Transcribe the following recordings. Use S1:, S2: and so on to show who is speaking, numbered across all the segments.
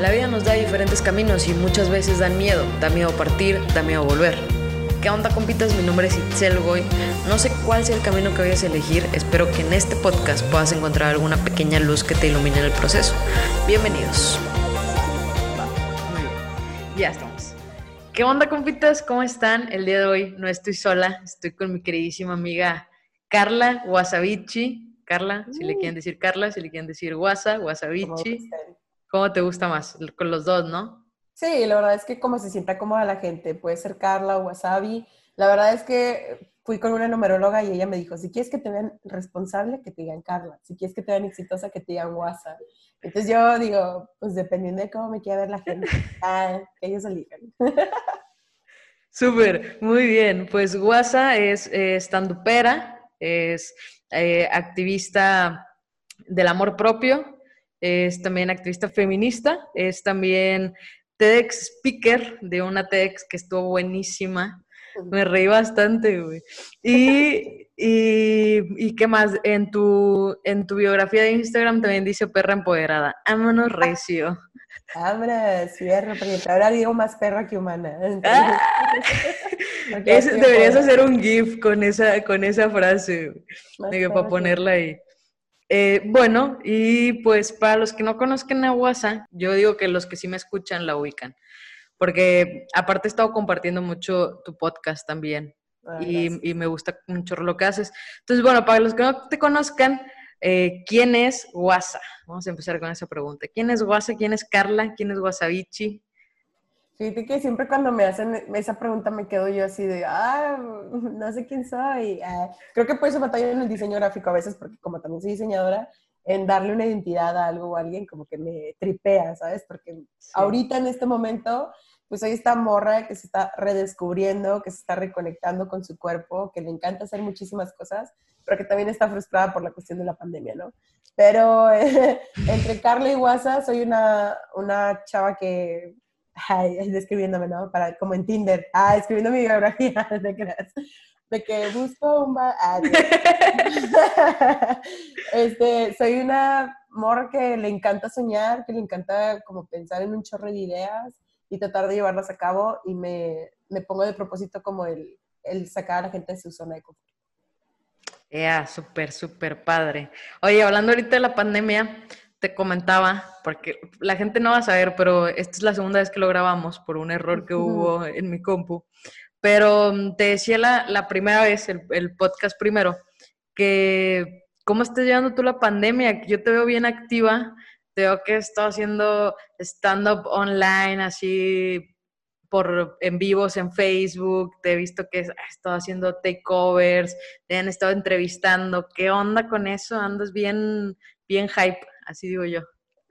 S1: La vida nos da diferentes caminos y muchas veces dan miedo. Da miedo partir, da miedo volver. ¿Qué onda, compitas? Mi nombre es Itzel Goy. No sé cuál sea el camino que vayas a elegir. Espero que en este podcast puedas encontrar alguna pequeña luz que te ilumine en el proceso. Bienvenidos. Ya estamos. ¿Qué onda, compitas? ¿Cómo están? El día de hoy no estoy sola. Estoy con mi queridísima amiga Carla Wasabichi. Carla, si le quieren decir Carla, si le quieren decir Wasa, Wasabichi. ¿Cómo te gusta más? Con los dos, ¿no?
S2: Sí, la verdad es que como se sienta cómoda la gente, puede ser Carla o Wasabi. La verdad es que fui con una numeróloga y ella me dijo, si quieres que te vean responsable, que te digan Carla. Si quieres que te vean exitosa, que te digan Wasa. Entonces yo digo, pues dependiendo de cómo me quiera ver la gente, ah, que ellos elijan.
S1: Súper, muy bien. Pues Wasa es eh, standupera, es eh, activista del amor propio, es también activista feminista, es también TEDx speaker de una TEDx que estuvo buenísima. Me reí bastante, güey. Y, y, qué más, en tu, en tu biografía de Instagram también dice perra empoderada. Ámonos recio.
S2: Abra, cierra, porque ahora digo más perra que humana.
S1: Ah. deberías hacer un GIF con esa, con esa frase, para ponerla ahí. Eh, bueno, y pues para los que no conozcan a WhatsApp, yo digo que los que sí me escuchan la ubican, porque aparte he estado compartiendo mucho tu podcast también ah, y, me gusta mucho lo que haces. Entonces, bueno, para los que no te conozcan, eh, ¿quién es WhatsApp? Vamos a empezar con esa pregunta. ¿Quién es WhatsApp? ¿Quién es Carla? ¿Quién es Wasabichi?
S2: Fíjate que siempre cuando me hacen esa pregunta me quedo yo así de, ah, no sé quién soy. Ah, creo que por eso batallo en el diseño gráfico a veces, porque como también soy diseñadora, en darle una identidad a algo o a alguien como que me tripea, ¿sabes? Porque ahorita en este momento, pues hay esta morra que se está redescubriendo, que se está reconectando con su cuerpo, que le encanta hacer muchísimas cosas, pero que también está frustrada por la cuestión de la pandemia, ¿no? Pero entre Carla y Guasa soy una, una chava que ay, describiéndome, ¿no? Para, como en Tinder, ah, escribiendo mi biografía, de que, de que busco un... Ah, este, soy una morra que le encanta soñar, que le encanta como pensar en un chorro de ideas y tratar de llevarlas a cabo y me, me pongo de propósito como el, el sacar a la gente de su zona de confort.
S1: Ya, súper, súper padre. Oye, hablando ahorita de la pandemia, te comentaba, porque la gente no va a saber, pero esta es la segunda vez que lo grabamos por un error que hubo en mi compu. Pero mm, te decía la, la primera vez, el, podcast primero, que cómo estás llevando tú la pandemia, yo te veo bien activa, te veo que estás haciendo stand-up online, así por en vivos en Facebook, te he visto que has estado haciendo takeovers, te han estado entrevistando, ¿qué onda con eso? Andas bien, bien hype así digo yo.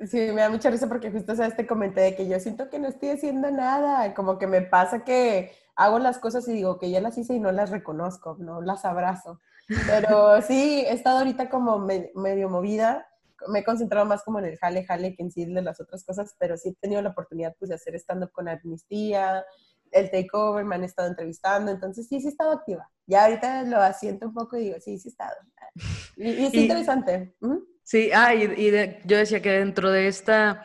S2: Sí, me da mucha risa porque justo o este comenté de que yo siento que no estoy haciendo nada, como que me pasa que hago las cosas y digo que ya las hice y no las reconozco, no las abrazo. Pero sí, he estado ahorita como medio movida, me he concentrado más como en el jale, jale que en sí de las otras cosas, pero sí he tenido la oportunidad pues de hacer stand-up con Amnistía, el takeover, me han estado entrevistando, entonces sí, sí he estado activa. Ya ahorita lo asiento un poco y digo, sí, sí he estado. Y, es interesante.
S1: Sí, ah, y, yo decía que dentro de esta,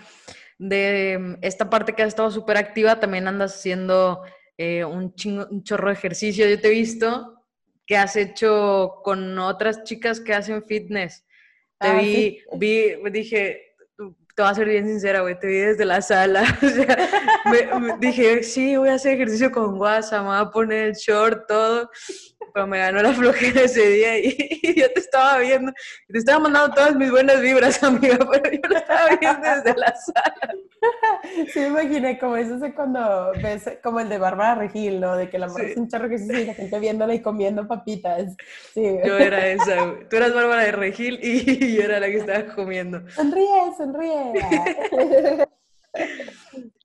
S1: de esta parte que has estado súper activa, también andas haciendo eh, un, un chorro de ejercicio. Yo te he visto que has hecho con otras chicas que hacen fitness. Te ah, vi, vi, dije, te voy a ser bien sincera, güey, te vi desde la sala. O sea, dije, sí, voy a hacer ejercicio con WhatsApp, me voy a poner el short, todo pero me ganó la flojera ese día y, yo te estaba viendo, te estaba mandando todas mis buenas vibras, amiga, pero yo lo estaba viendo desde la sala.
S2: Sí, me imaginé como eso es cuando ves como el de Bárbara Regil, ¿no? De que la mujer es un charro que se sigue la gente viéndola y comiendo papitas. Sí.
S1: Yo era esa, Tú eras Bárbara de Regil y yo era la que estaba comiendo.
S2: Sonríe, sonríe.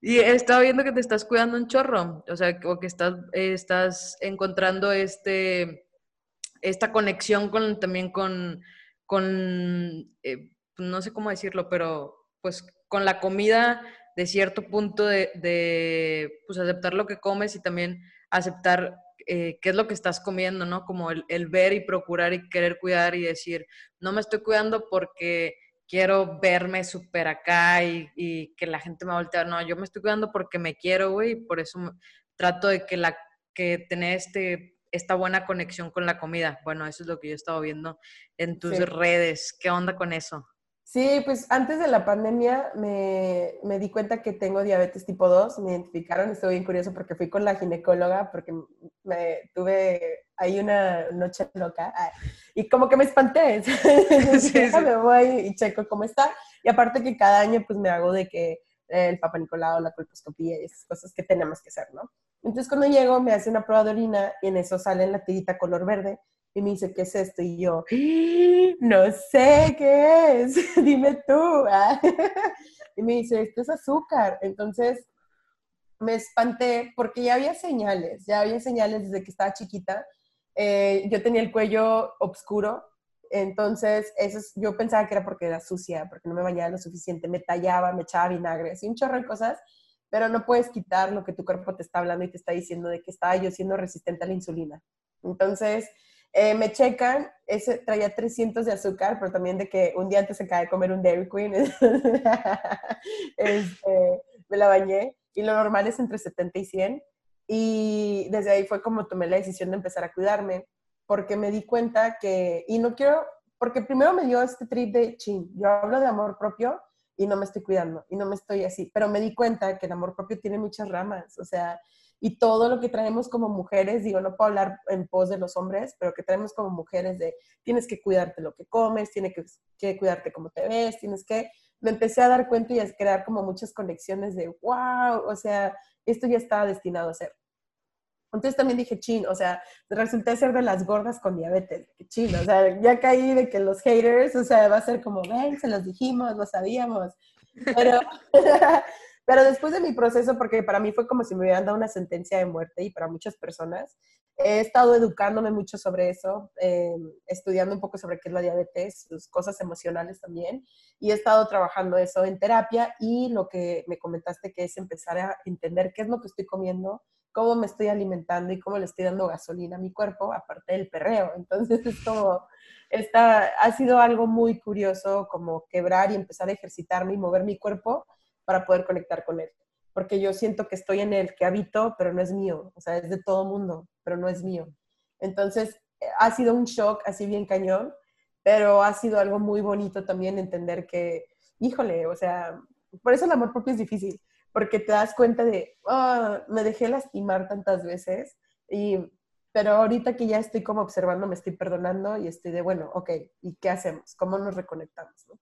S1: Y he estado viendo que te estás cuidando un chorro, o sea, o que estás, estás encontrando este, esta conexión con, también con, con eh, no sé cómo decirlo, pero pues con la comida de cierto punto de, pues aceptar lo que comes y también aceptar eh, qué es lo que estás comiendo, ¿no? Como el ver y procurar y querer cuidar y decir, no me estoy cuidando porque quiero verme súper acá y, que la gente me voltee. No, yo me estoy cuidando porque me quiero, güey, y por eso trato de que, la, que tener este, esta buena conexión con la comida. Bueno, eso es lo que yo he estado viendo en tus redes. ¿Qué onda con eso?
S2: Sí, pues antes de la pandemia me, me, di cuenta que tengo diabetes tipo 2, me identificaron, estuve bien curioso porque fui con la ginecóloga porque me tuve ahí una noche loca ah, y como que me espanté, sí, me voy y checo cómo está y aparte que cada año pues me hago de que el Papa Nicolau, la colposcopía y esas cosas que tenemos que hacer, ¿no? Entonces cuando llego me hace una prueba de orina y en eso sale la tirita color verde y me dice, ¿qué es esto? Y yo, no sé qué es, dime tú. y me dice, esto es azúcar. Entonces me espanté porque ya había señales, ya había señales desde que estaba chiquita. Eh, yo tenía el cuello oscuro, entonces eso yo pensaba que era porque era sucia, porque no me bañaba lo suficiente, me tallaba, me echaba vinagre, así un chorro de cosas, pero no puedes quitar lo que tu cuerpo te está hablando y te está diciendo de que estaba yo siendo resistente a la insulina. Entonces, eh, me checan, ese traía 300 de azúcar, pero también de que un día antes se cae de comer un Dairy Queen, este, me la bañé y lo normal es entre 70 y 100. Y desde ahí fue como tomé la decisión de empezar a cuidarme, porque me di cuenta que, y no quiero, porque primero me dio este trip de chin, yo hablo de amor propio y no me estoy cuidando y no me estoy así, pero me di cuenta que el amor propio tiene muchas ramas, o sea, y todo lo que traemos como mujeres, digo, no puedo hablar en pos de los hombres, pero que traemos como mujeres de tienes que cuidarte lo que comes, tienes que, que cuidarte cómo te ves, tienes que... Me empecé a dar cuenta y a crear como muchas conexiones de, wow, o sea, esto ya estaba destinado a ser. Entonces también dije, chin, o sea, resulté ser de las gordas con diabetes, chin, o sea, ya caí de que los haters, o sea, va a ser como, ven, se los dijimos, lo sabíamos, pero, Pero después de mi proceso, porque para mí fue como si me hubieran dado una sentencia de muerte y para muchas personas, he estado educándome mucho sobre eso, eh, estudiando un poco sobre qué es la diabetes, sus cosas emocionales también, y he estado trabajando eso en terapia y lo que me comentaste que es empezar a entender qué es lo que estoy comiendo, cómo me estoy alimentando y cómo le estoy dando gasolina a mi cuerpo, aparte del perreo. Entonces es como, esta, ha sido algo muy curioso como quebrar y empezar a ejercitarme y mover mi cuerpo para poder conectar con él. Porque yo siento que estoy en él, que habito, pero no es mío. O sea, es de todo mundo, pero no es mío. Entonces, ha sido un shock así bien cañón, pero ha sido algo muy bonito también entender que, híjole, o sea, por eso el amor propio es difícil, porque te das cuenta de, oh, me dejé lastimar tantas veces, y, pero ahorita que ya estoy como observando, me estoy perdonando y estoy de, bueno, ok, ¿y qué hacemos? ¿Cómo nos reconectamos? ¿no?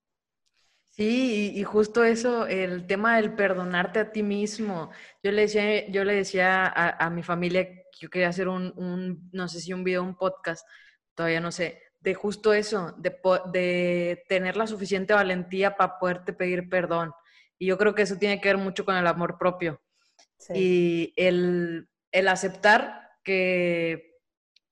S1: Sí, y, justo eso, el tema del perdonarte a ti mismo. Yo le decía, yo le decía a, mi familia que yo quería hacer un, no sé si un video, un podcast, todavía no sé, de justo eso, de, de tener la suficiente valentía para poderte pedir perdón. Y yo creo que eso tiene que ver mucho con el amor propio. Y el, el aceptar que,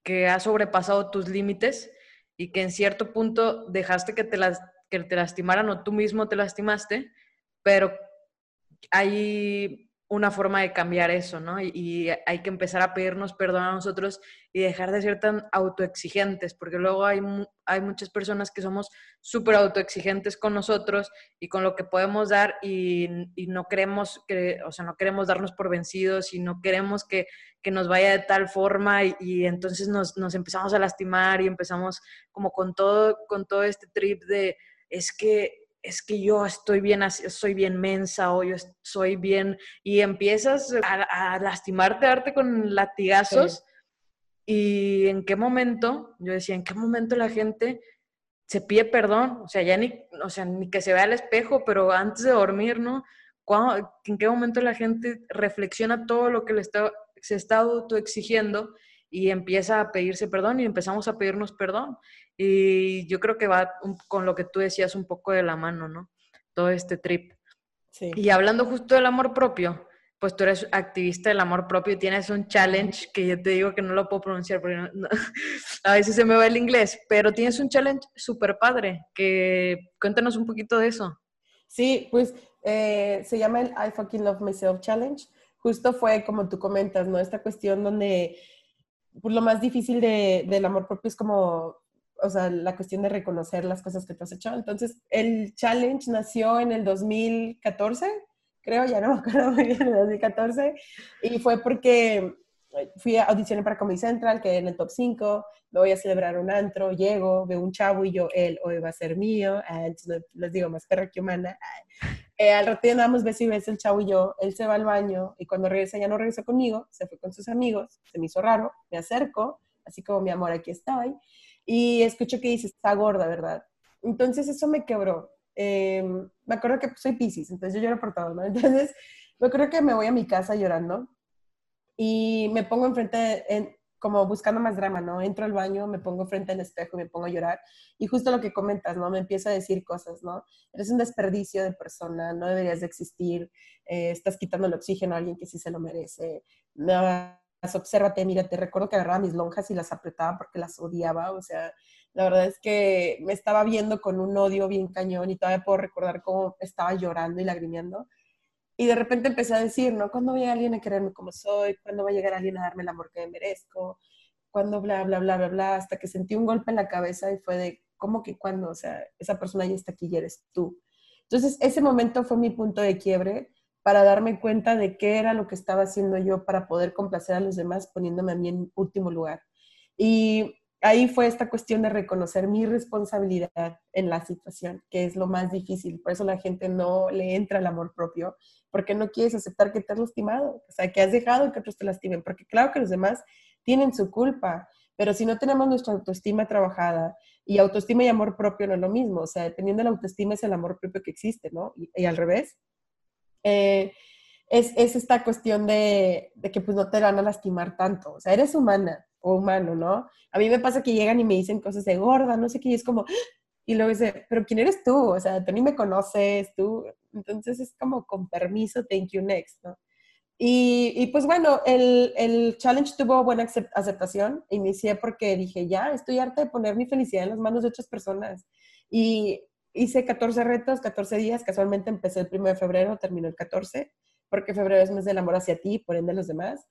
S1: que has sobrepasado tus límites y que en cierto punto dejaste que te las que te lastimaran o tú mismo te lastimaste, pero hay una forma de cambiar eso, ¿no? Y, hay que empezar a pedirnos perdón a nosotros y dejar de ser tan autoexigentes, porque luego hay, hay muchas personas que somos súper autoexigentes con nosotros y con lo que podemos dar y, no queremos, que, o sea, no queremos darnos por vencidos y no queremos que, que nos vaya de tal forma y, entonces nos, nos, empezamos a lastimar y empezamos como con todo, con todo este trip de es que es que yo estoy bien, soy bien mensa o yo soy bien, y empiezas a, lastimarte, a darte con latigazos. Y en qué momento, yo decía, en qué momento la gente se pide perdón, o sea, ya ni, o sea, ni que se vea al espejo, pero antes de dormir, ¿no? ¿En qué momento la gente reflexiona todo lo que le está, se está autoexigiendo y empieza a pedirse perdón y empezamos a pedirnos perdón? Y yo creo que va con lo que tú decías un poco de la mano, ¿no? Todo este trip. Sí. Y hablando justo del amor propio, pues tú eres activista del amor propio y tienes un challenge que yo te digo que no lo puedo pronunciar porque a veces se me va el inglés, pero tienes un challenge súper padre, que cuéntanos un poquito de eso.
S2: Sí, pues eh, se llama el I Fucking Love Myself Challenge. Justo fue como tú comentas, ¿no? Esta cuestión donde pues, lo más difícil de, del amor propio es como o sea, la cuestión de reconocer las cosas que tú has hecho. Entonces, el challenge nació en el 2014, creo, ya no me acuerdo muy bien, en el 2014, y fue porque fui a audicionar para Comedy Central, que en el top 5, me voy a celebrar un antro, llego, veo un chavo y yo, él hoy va a ser mío, ah, les digo, más perra que humana. Eh, al rato andamos beso y beso el chavo y yo, él se va al baño y cuando regresa ya no regresa conmigo, se fue con sus amigos, se me hizo raro, me acerco, así como mi amor, aquí estoy, y escucho que dice, está gorda, ¿verdad? Entonces eso me quebró. Em, me acuerdo que soy Pisces, entonces yo lloro por todo, ¿no? Entonces me acuerdo que me voy a mi casa llorando y me pongo enfrente, en, como buscando más drama, ¿no? Entro al baño, me pongo frente al espejo y me pongo a llorar. Y justo lo que comentas, ¿no? Me empiezo a decir cosas, ¿no? Eres un desperdicio de persona, no deberías de existir, eh, estás quitando el oxígeno a alguien que sí se lo merece. No, obsérvate, mírate. Recuerdo que agarraba mis lonjas y las apretaba porque las odiaba, o sea, la verdad es que me estaba viendo con un odio bien cañón y todavía puedo recordar cómo estaba llorando y lagrimeando. Y de repente empecé a decir, ¿no? ¿Cuándo va a llegar alguien a quererme como soy? ¿Cuándo va a llegar alguien a darme el amor que me merezco? ¿Cuándo bla, bla, bla, bla, bla? Hasta que sentí un golpe en la cabeza y fue de, ¿cómo que cuando? O sea, esa persona ya está aquí y eres tú. Entonces, ese momento fue mi punto de quiebre para darme cuenta de qué era lo que estaba haciendo yo para poder complacer a los demás poniéndome a mí en último lugar. Y ahí fue esta cuestión de reconocer mi responsabilidad en la situación, que es lo más difícil. Por eso la gente no le entra el amor propio porque no quieres aceptar que te has lastimado, o sea, que has dejado que otros te lastimen, porque claro que los demás tienen su culpa, pero si no tenemos nuestra autoestima trabajada, y autoestima y amor propio no es lo mismo, o sea, dependiendo de la autoestima es el amor propio que existe, ¿no? Y, al revés. Eh, es, es, esta cuestión de, de, que pues no te van a lastimar tanto, o sea, eres humana o humano, ¿no? A mí me pasa que llegan y me dicen cosas de gorda, no sé qué, y es como, y luego dice, pero ¿quién eres tú? O sea, tú ni me conoces, tú. Entonces es como con permiso, thank you next, ¿no? Y, y pues bueno, el, el, challenge tuvo buena aceptación. Inicié porque dije, ya, estoy harta de poner mi felicidad en las manos de otras personas. Y hice 14 retos, 14 días. Casualmente empecé el 1 de febrero, terminó el 14, porque febrero es mes del amor hacia ti, por ende los demás.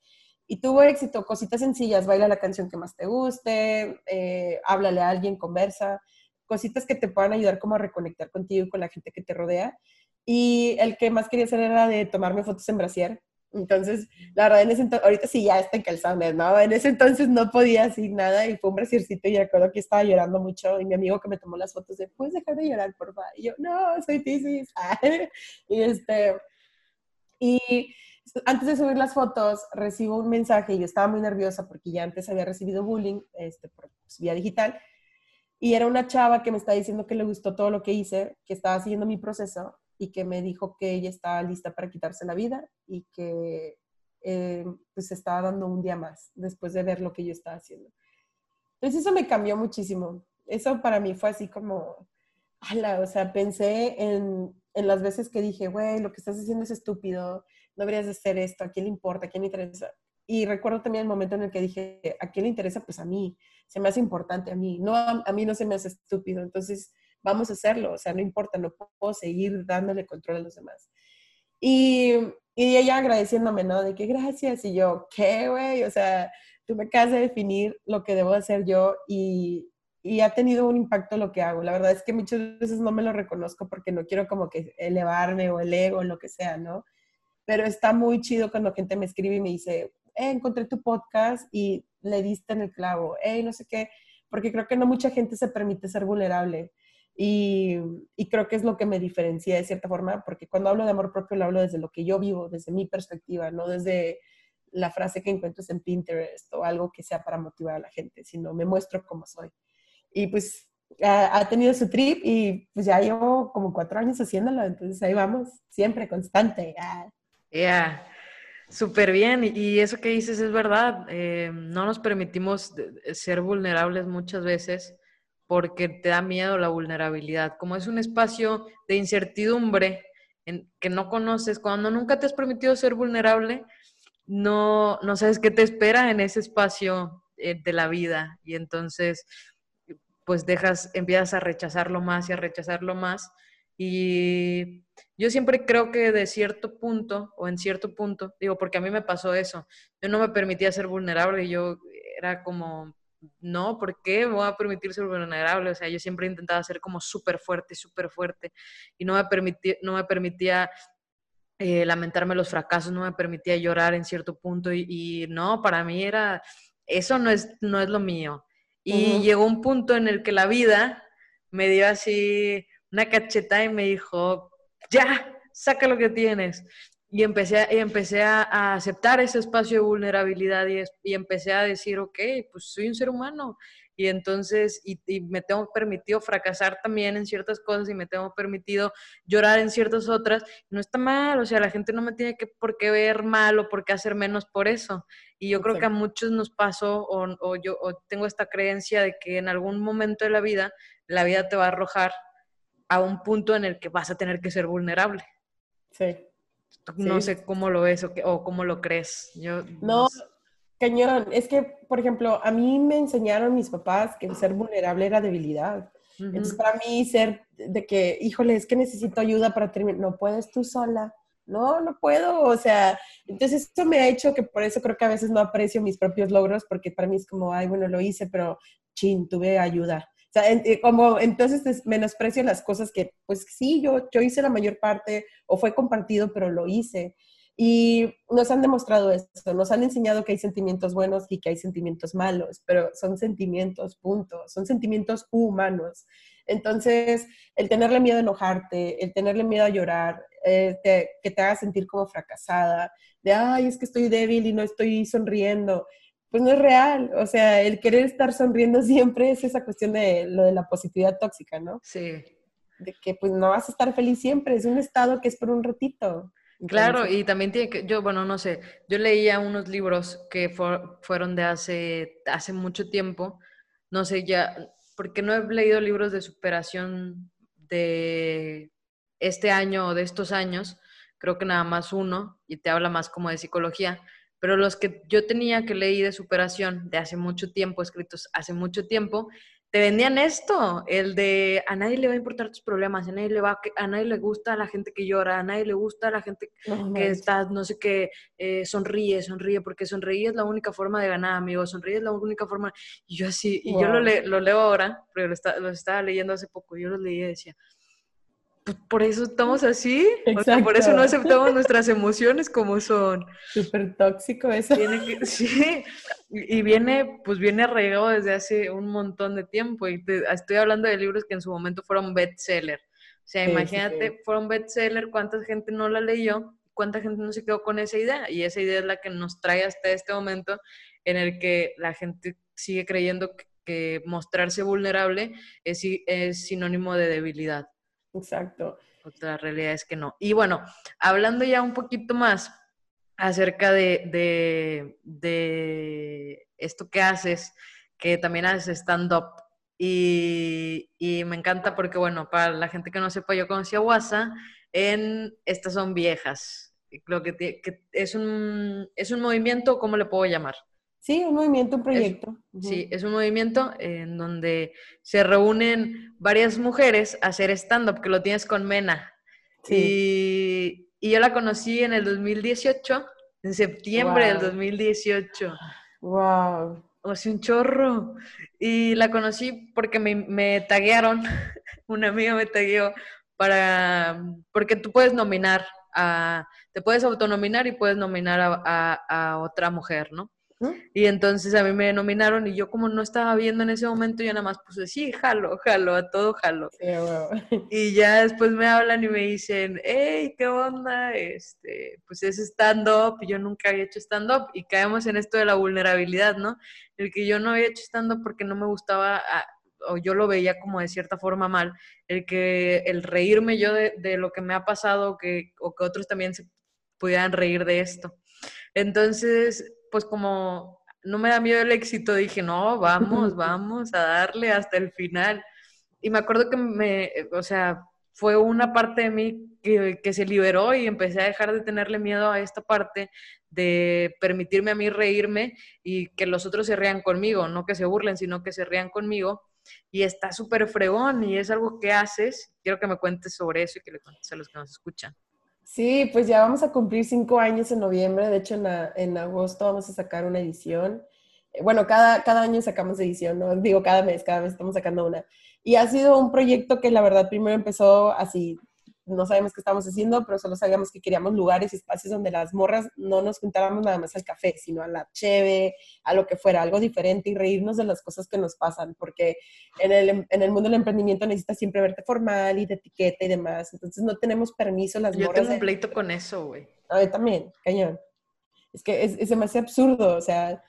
S2: Y tuvo éxito, cositas sencillas, baila la canción que más te guste, eh, háblale a alguien, conversa cositas que te puedan ayudar como a reconectar contigo y con la gente que te rodea. Y el que más quería hacer era de tomarme fotos en brasier. Entonces, la verdad, en ese entonces, ahorita sí ya está en calzones, ¿no? En ese entonces no podía decir nada y fue un brasiercito y recuerdo que estaba llorando mucho y mi amigo que me tomó las fotos de, ¿puedes dejar de llorar, por favor? Y yo, no, soy Pisces. y este, y antes de subir las fotos, recibo un mensaje y yo estaba muy nerviosa porque ya antes había recibido bullying este, por pues, vía digital y era una chava que me está diciendo que le gustó todo lo que hice, que estaba siguiendo mi proceso y que me dijo que ella estaba lista para quitarse la vida y que eh, pues estaba dando un día más después de ver lo que yo estaba haciendo. Entonces eso me cambió muchísimo. Eso para mí fue así como, ala, o sea, pensé en, en las veces que dije, güey, lo que estás haciendo es estúpido, no deberías de hacer esto, ¿a quién le importa? ¿A quién le interesa? Y recuerdo también el momento en el que dije, ¿a quién le interesa? Pues a mí, se me hace importante a mí, no a, mí no se me hace estúpido, entonces vamos a hacerlo, o sea, no importa, no puedo seguir dándole control a los demás. Y, y ella agradeciéndome, ¿no? De que gracias, y yo, ¿qué, güey? O sea, tú me acabas de definir lo que debo hacer yo y, y ha tenido un impacto lo que hago. La verdad es que muchas veces no me lo reconozco porque no quiero como que elevarme o el ego lo que sea, ¿no? Pero está muy chido cuando gente me escribe y me dice, eh, encontré tu podcast y le diste en el clavo, hey, no sé qué, porque creo que no mucha gente se permite ser vulnerable. Y, y, creo que es lo que me diferencia de cierta forma, porque cuando hablo de amor propio lo hablo desde lo que yo vivo, desde mi perspectiva, no desde la frase que encuentres en Pinterest o algo que sea para motivar a la gente, sino me muestro como soy. Y pues ha, ha tenido su trip y pues ya llevo como cuatro años haciéndolo, entonces ahí vamos, siempre constante.
S1: Ya. Yeah. Súper bien, y eso que dices es verdad. Eh, no nos permitimos ser vulnerables muchas veces porque te da miedo la vulnerabilidad. Como es un espacio de incertidumbre en, que no conoces, cuando nunca te has permitido ser vulnerable, no, no sabes qué te espera en ese espacio eh, de la vida. Y entonces, pues dejas, empiezas a rechazarlo más y a rechazarlo más y yo siempre creo que de cierto punto, o en cierto punto, digo, porque a mí me pasó eso, yo no me permitía ser vulnerable, yo era como, no, ¿por qué me voy a permitir ser vulnerable? O sea, yo siempre intentaba ser como súper fuerte, súper fuerte y no me permitía, no me permitía eh, lamentarme los fracasos, no me permitía llorar en cierto punto y, no, para mí era, eso no es, no es lo mío. Y llegó un punto en el que la vida me dio así una cacheta y me dijo, ya, saca lo que tienes. Y empecé, y empecé a, aceptar ese espacio de vulnerabilidad y, y, empecé a decir, ok, pues soy un ser humano. Y entonces, y, y, me tengo permitido fracasar también en ciertas cosas y me tengo permitido llorar en ciertas otras. No está mal, o sea, la gente no me tiene que, por qué ver mal o por qué hacer menos por eso. Y yo creo que a muchos nos pasó, o, o yo o tengo esta creencia de que en algún momento de la vida, la vida te va a arrojar a un punto en el que vas a tener que ser vulnerable.
S2: Sí.
S1: No sé cómo lo ves o, cómo lo crees. Yo,
S2: no, cañón. Es que, por ejemplo, a mí me enseñaron mis papás que ser vulnerable era debilidad. Entonces, para mí, ser de que, híjole, es que necesito ayuda para terminar, no puedes tú sola. No, no puedo. O sea, entonces esto me ha hecho que por eso creo que a veces no aprecio mis propios logros, porque para mí es como, ay, bueno, lo hice, pero chin, tuve ayuda. Sea, eh, como entonces menosprecio las cosas que, pues sí, yo, yo hice la mayor parte o fue compartido, pero lo hice. Y nos han demostrado esto, nos han enseñado que hay sentimientos buenos y que hay sentimientos malos, pero son sentimientos, punto, son sentimientos humanos. Entonces, el tenerle miedo a enojarte, el tenerle miedo a llorar, eh, que te haga sentir como fracasada, de, ay, es que estoy débil y no estoy sonriendo, pues no es real. O sea, el querer estar sonriendo siempre es esa cuestión de lo de la positividad tóxica, ¿no?
S1: Sí.
S2: De que pues no vas a estar feliz siempre, es un estado que es por un ratito.
S1: claro, y también tiene que, yo, bueno, no sé, yo leía unos libros que fueron de hace, hace mucho tiempo, no sé ya, porque no he leído libros de superación de este año o de estos años, creo que nada más uno, y te habla más como de psicología, pero los que yo tenía que leí de superación de hace mucho tiempo, escritos hace mucho tiempo, te vendían esto, el de a nadie le va a importar tus problemas, a nadie le va a nadie le gusta a la gente que llora, a nadie le gusta a la gente que está, no sé qué, eh, sonríe, sonríe, porque sonreír es la única forma de ganar, amigo, sonríe es la única forma. Y yo así, y yo lo, lo, leo ahora, pero lo, lo, estaba leyendo hace poco, yo lo leí y decía, por eso estamos así, por eso no aceptamos nuestras emociones como son.
S2: Súper tóxico eso.
S1: sí, y viene, pues viene arraigado desde hace un montón de tiempo, y estoy hablando de libros que en su momento fueron bestseller. O sea, imagínate, fueron bestseller, cuánta gente no la leyó, cuánta gente no se quedó con esa idea, y esa idea es la que nos trae hasta este momento en el que la gente sigue creyendo que, mostrarse vulnerable es, es sinónimo de debilidad.
S2: Exacto.
S1: Otra realidad es que no. Y bueno, hablando ya un poquito más acerca de, de, esto que haces, que también haces stand-up. Y, me encanta porque, bueno, para la gente que no sepa, yo conocí a en Estas son viejas. Lo que, que es, un, es un movimiento, ¿cómo le puedo llamar?
S2: Sí, un movimiento, un proyecto.
S1: Sí, es un movimiento en donde se reúnen varias mujeres a hacer stand-up, que lo tienes con Mena. Sí. Y, yo la conocí en el 2018, en septiembre del 2018.
S2: ¡Wow!
S1: O sea, un chorro. Y la conocí porque me, me taguearon, una amiga me tagueó para, porque tú puedes nominar a, te puedes autonominar y puedes nominar a otra mujer, ¿no? Y entonces a mí me nominaron y yo como no estaba viendo en ese momento, yo nada más puse, sí, jalo, jalo, a todo jalo. Y ya después me hablan y me dicen, hey, ¿qué onda? Este, pues es stand-up, yo nunca había hecho stand-up y caemos en esto de la vulnerabilidad, ¿no? El que yo no había hecho stand-up porque no me gustaba, ah, o yo lo veía como de cierta forma mal, el que el reírme yo de, de lo que me ha pasado que, o que otros también se pudieran reír de esto. Entonces, pues como no me da miedo el éxito, dije, no, vamos, vamos a darle hasta el final. Y me acuerdo que me, o sea, fue una parte de mí que, que, se liberó y empecé a dejar de tenerle miedo a esta parte de permitirme a mí reírme y que los otros se rían conmigo, no que se burlen, sino que se rían conmigo. Y está súper fregón y es algo que haces. Quiero que me cuentes sobre eso y que le cuentes a los que nos escuchan.
S2: Sí, pues ya vamos a cumplir cinco años en noviembre. De hecho, en, agosto vamos a sacar una edición. bueno, cada, cada año sacamos edición, ¿no? Digo, cada mes, cada mes estamos sacando una. Y ha sido un proyecto que la verdad primero empezó así no sabemos qué estamos haciendo, pero solo sabíamos que queríamos lugares y espacios donde las morras no nos juntáramos nada más al café, sino a la cheve, a lo que fuera, algo diferente y reírnos de las cosas que nos pasan, porque en el, en el mundo del emprendimiento necesitas siempre verte formal y de etiqueta y demás, entonces no tenemos permiso las
S1: Yo
S2: morras.
S1: tengo un pleito con eso, güey.
S2: A mí también, cañón. Es que es, es demasiado absurdo, o sea,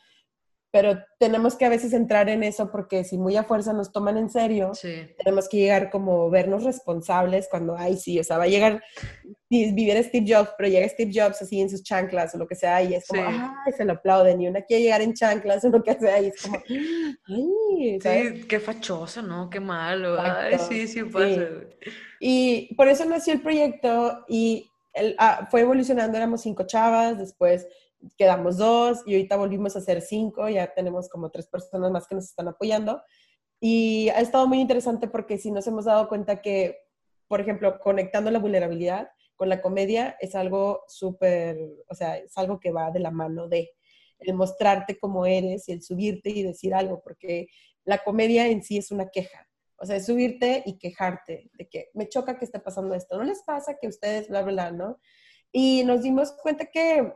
S2: pero tenemos que a veces entrar en eso porque si muy a fuerza nos toman en serio,
S1: Sí.
S2: tenemos que llegar como vernos responsables cuando, ay, sí, o sea, va a llegar, y vivir Steve Jobs, pero llega Steve Jobs así en sus chanclas o lo que sea, y es como,
S1: Sí.
S2: ay, se lo aplauden, y una quiere llegar en chanclas o lo que sea, y es como, ay, ¿sabes?
S1: Sí, qué fachoso, ¿no? Qué malo. Ay, sí, sí
S2: sí.
S1: pasa. güey.
S2: Y por eso nació el proyecto y el- ah, fue evolucionando, éramos cinco chavas, después quedamos dos y ahorita volvimos a ser cinco, ya tenemos como tres personas más que nos están apoyando. Y ha estado muy interesante porque sí nos hemos dado cuenta que, por ejemplo, conectando la vulnerabilidad con la comedia es algo súper, o sea, es algo que va de la mano de el mostrarte cómo eres y el subirte y decir algo, porque la comedia en sí es una queja. O sea, es subirte y quejarte de que me choca que esté pasando esto. ¿No les pasa que ustedes, bla, bla, bla, no? Y nos dimos cuenta que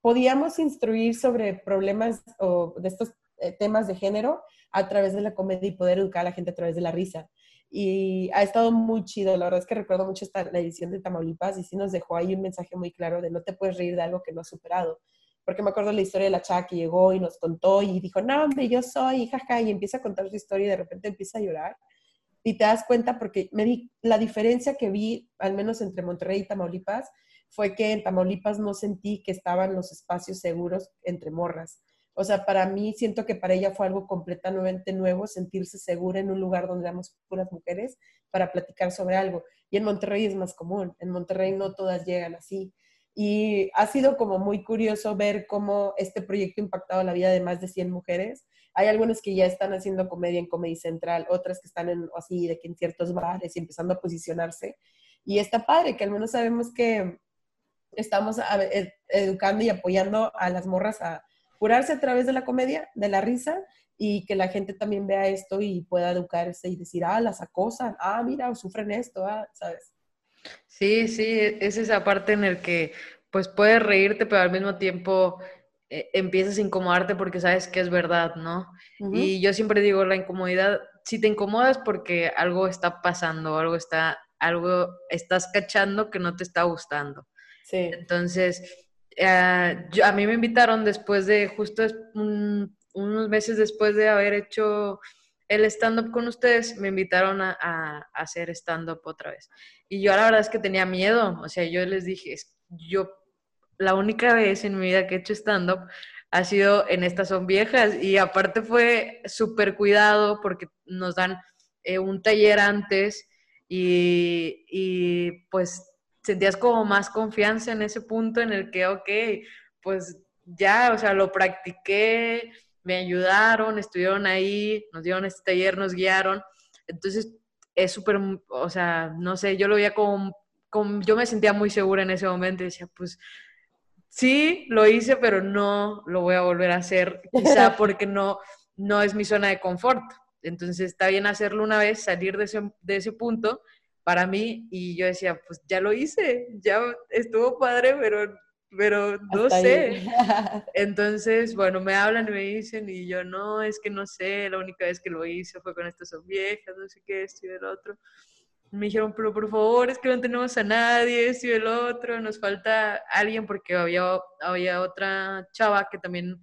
S2: podíamos instruir sobre problemas o de estos eh, temas de género a través de la comedia y poder educar a la gente a través de la risa. Y ha estado muy chido. La verdad es que recuerdo mucho esta, la edición de Tamaulipas y sí nos dejó ahí un mensaje muy claro de no te puedes reír de algo que no has superado. Porque me acuerdo la historia de la chava que llegó y nos contó y dijo, no, hombre, yo soy, jaja, y empieza a contar su historia y de repente empieza a llorar. Y te das cuenta porque me di, la diferencia que vi, al menos entre Monterrey y Tamaulipas, fue que en Tamaulipas no sentí que estaban los espacios seguros entre morras. O sea, para mí siento que para ella fue algo completamente nuevo sentirse segura en un lugar donde éramos puras mujeres para platicar sobre algo. Y en Monterrey es más común. En Monterrey no todas llegan así. Y ha sido como muy curioso ver cómo este proyecto ha impactado la vida de más de 100 mujeres. Hay algunas que ya están haciendo comedia en Comedy Central, otras que están en, así, de que en ciertos bares y empezando a posicionarse. Y está padre que al menos sabemos que estamos a- ed- educando y apoyando a las morras a curarse a través de la comedia, de la risa, y que la gente también vea esto y pueda educarse y decir, ah, las acosan, ah, mira, sufren esto, ah, ¿sabes?
S1: Sí, sí, es esa parte en el que pues puedes reírte, pero al mismo tiempo eh, empiezas a incomodarte porque sabes que es verdad, ¿no? Y yo siempre digo, la incomodidad, si te incomodas porque algo está pasando, algo está, algo estás cachando que no te está gustando. Entonces, yo- a mí me invitaron después de, justo unos meses después de haber hecho el stand-up con ustedes, me invitaron a, hacer stand-up otra vez. Y yo la verdad es que tenía miedo, o sea, yo les dije, yo la única vez en mi vida que he hecho stand-up ha sido en Estas Son Viejas y aparte fue súper cuidado porque nos dan eh, un taller antes y, pues sentías como más confianza en ese punto en el que, ok, pues ya, o sea, lo practiqué, me ayudaron, estuvieron ahí, nos dieron este taller, nos guiaron. Entonces, es súper, o sea, no sé, yo lo veía como, como, yo me sentía muy segura en ese momento y decía, pues sí, lo hice, pero no lo voy a volver a hacer, quizá porque no, no es mi zona de confort. Entonces, está bien hacerlo una vez, salir de ese, de ese punto para mí y yo decía, pues ya lo hice, ya estuvo padre, pero, pero no
S2: Hasta
S1: sé.
S2: ahí.
S1: Entonces, bueno, me hablan y me dicen y yo no, es que no sé, la única vez que lo hice fue con estas viejas, no sé qué, esto y el otro. Me dijeron, pero por favor, es que no tenemos a nadie, esto y el otro, nos falta alguien porque había, había otra chava que también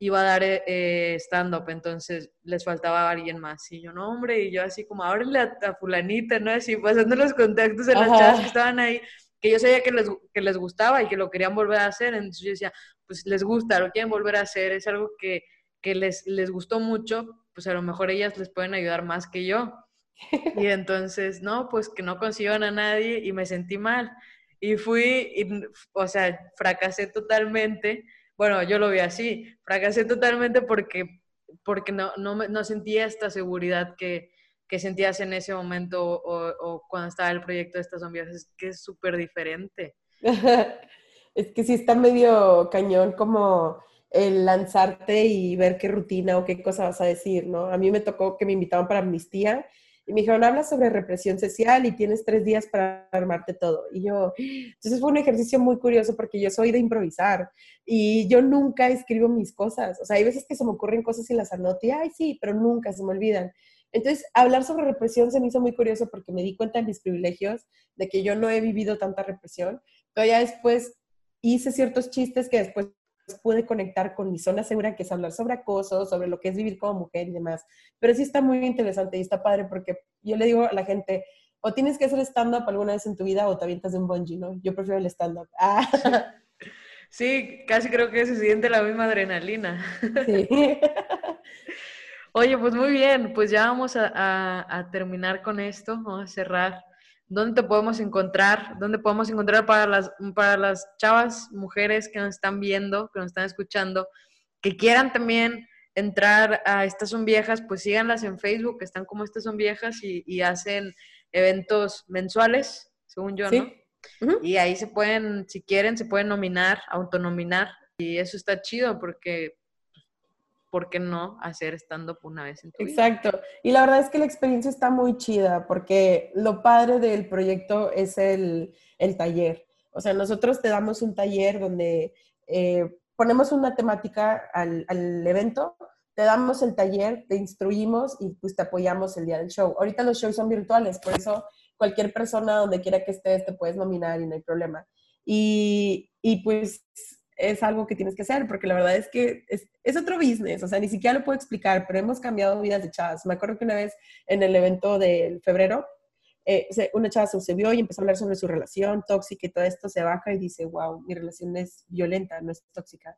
S1: iba a dar eh, stand-up, entonces les faltaba alguien más. Y yo, no, hombre, y yo así como, ábrele a, a fulanita, ¿no? Así pasando los contactos a las chavas que estaban ahí, que yo sabía que les, que les gustaba y que lo querían volver a hacer, entonces yo decía, pues les gusta, lo quieren volver a hacer, es algo que, que les, les gustó mucho, pues a lo mejor ellas les pueden ayudar más que yo. Y entonces, no, pues que no consiguieron a nadie y me sentí mal. Y fui, y, o sea, fracasé totalmente. Bueno, yo lo vi así, fracasé totalmente porque, porque no, no, no sentía esta seguridad que, que sentías en ese momento o, o cuando estaba el proyecto de estas zombies. Es que es súper diferente.
S2: es que sí está medio cañón como el lanzarte y ver qué rutina o qué cosa vas a decir, ¿no? A mí me tocó que me invitaban para amnistía y me dijeron, habla sobre represión social y tienes tres días para armarte todo. Y yo, entonces fue un ejercicio muy curioso porque yo soy de improvisar y yo nunca escribo mis cosas. O sea, hay veces que se me ocurren cosas y las anoto y, ay, sí, pero nunca se me olvidan. Entonces, hablar sobre represión se me hizo muy curioso porque me di cuenta de mis privilegios, de que yo no he vivido tanta represión, pero después hice ciertos chistes que después pude conectar con mi zona segura, que es hablar sobre acoso, sobre lo que es vivir como mujer y demás. Pero sí está muy interesante y está padre porque yo le digo a la gente, o tienes que hacer stand-up alguna vez en tu vida o te avientas de un bungee, ¿no? Yo prefiero el stand-up. Ah.
S1: Sí, casi creo que se siente la misma adrenalina. Sí. Oye, pues muy bien, pues ya vamos a terminar con esto, vamos a cerrar ¿Dónde te podemos encontrar? ¿Dónde podemos encontrar para las, para las chavas, mujeres que nos están viendo, que nos están escuchando, que quieran también entrar a Estas Son Viejas? Pues síganlas en Facebook, que están como Estas Son Viejas y, hacen eventos mensuales, según yo, ¿no? Y ahí se pueden, si quieren, se pueden nominar, autonominar. Y eso está chido porque ¿por qué no hacer stand-up una vez en tu?
S2: Exacto. Y la verdad es que la experiencia está muy chida porque lo padre del proyecto es el, taller. O sea, nosotros te damos un taller donde eh, ponemos una temática al, al, evento, te damos el taller, te instruimos y pues te apoyamos el día del show. Ahorita los shows son virtuales, por eso cualquier persona donde quiera que estés te puedes nominar y no hay problema. Y, y pues es algo que tienes que hacer, porque la verdad es que es, es, otro business, o sea, ni siquiera lo puedo explicar, pero hemos cambiado vidas de chavas. Me acuerdo que una vez en el evento del febrero, eh, una chava se vio y empezó a hablar sobre su relación tóxica y todo esto, se baja y dice, wow, mi relación es violenta, no es tóxica,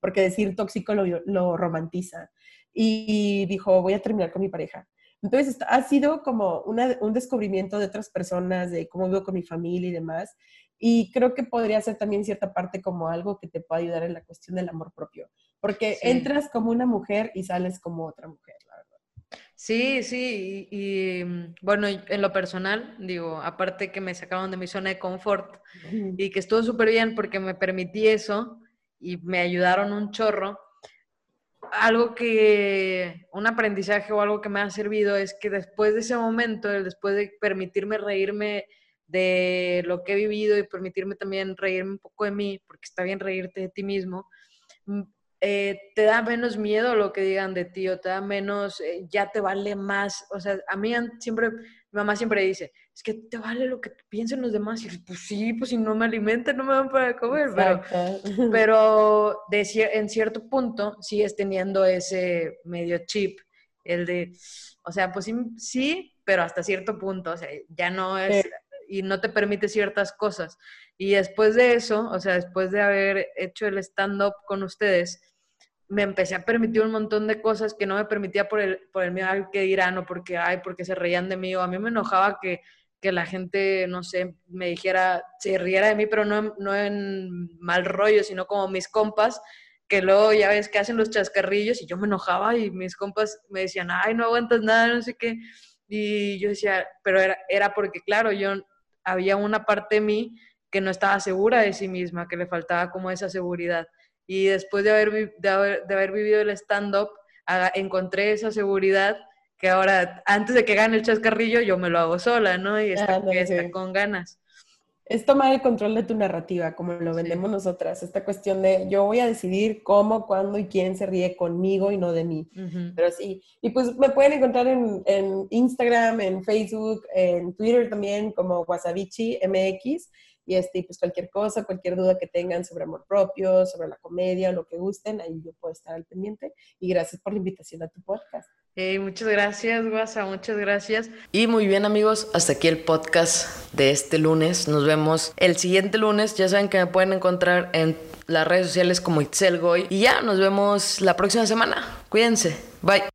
S2: porque decir tóxico lo, lo romantiza. Y dijo, voy a terminar con mi pareja. Entonces, ha sido como una, un descubrimiento de otras personas, de cómo vivo con mi familia y demás. Y creo que podría ser también cierta parte como algo que te pueda ayudar en la cuestión del amor propio, porque entras como una mujer y sales como otra mujer, la verdad.
S1: Sí, sí, y, mm, bueno, en lo personal, digo, aparte que me sacaron de mi zona de confort y que estuvo súper bien porque me permití eso y me ayudaron un chorro, algo que, un aprendizaje o algo que me ha servido es que después de ese momento, después de permitirme reírme de lo que he vivido y permitirme también reírme un poco de mí, porque está bien reírte de ti mismo, mm, eh, te da menos miedo lo que digan de ti o te da menos, eh, ya te vale más. O sea, a mí siempre, mi mamá siempre dice, es que te vale lo que piensen los demás. Y pues sí, pues si no me alimentan, no me dan para comer. Pero, pero de, en cierto punto sigues teniendo ese medio chip, el de, o sea, pues sí, sí pero hasta cierto punto, o sea, ya no es y no te permite ciertas cosas. Y después de eso, o sea, después de haber hecho el stand-up con ustedes, me empecé a permitir un montón de cosas que no me permitía por el, por el miedo al que dirán o porque, ay, porque se reían de mí. O a mí me enojaba que, que la gente, no sé, me dijera, se riera de mí, pero no, no en mal rollo, sino como mis compas, que luego ya ves que hacen los chascarrillos y yo me enojaba y mis compas me decían, ay, no aguantas nada, no sé qué. Y yo decía, pero era, era porque, claro, yo había una parte de mí que no estaba segura de sí misma, que le faltaba como esa seguridad. Y después de haber, de haber, vivido el stand-up, encontré esa seguridad que ahora, antes de que gane el chascarrillo, yo me lo hago sola, ¿no? Y está, con ganas.
S2: Es tomar el control de tu narrativa, como lo vendemos nosotras. Esta cuestión de yo voy a decidir cómo, cuándo y quién se ríe conmigo y no de mí. Pero sí. Y pues me pueden encontrar en, en, Instagram, en Facebook, en Twitter también como Wasabichi MX. Y este, pues cualquier cosa, cualquier duda que tengan sobre amor propio, sobre la comedia, lo que gusten, ahí yo puedo estar al pendiente. Y gracias por la invitación a tu podcast.
S1: muchas gracias, Guasa, muchas gracias. Y muy bien, amigos, hasta aquí el podcast de este lunes. Nos vemos el siguiente lunes. Ya saben que me pueden encontrar en las redes sociales como Itzel Goy. Y ya, nos vemos la próxima semana. Cuídense. Bye.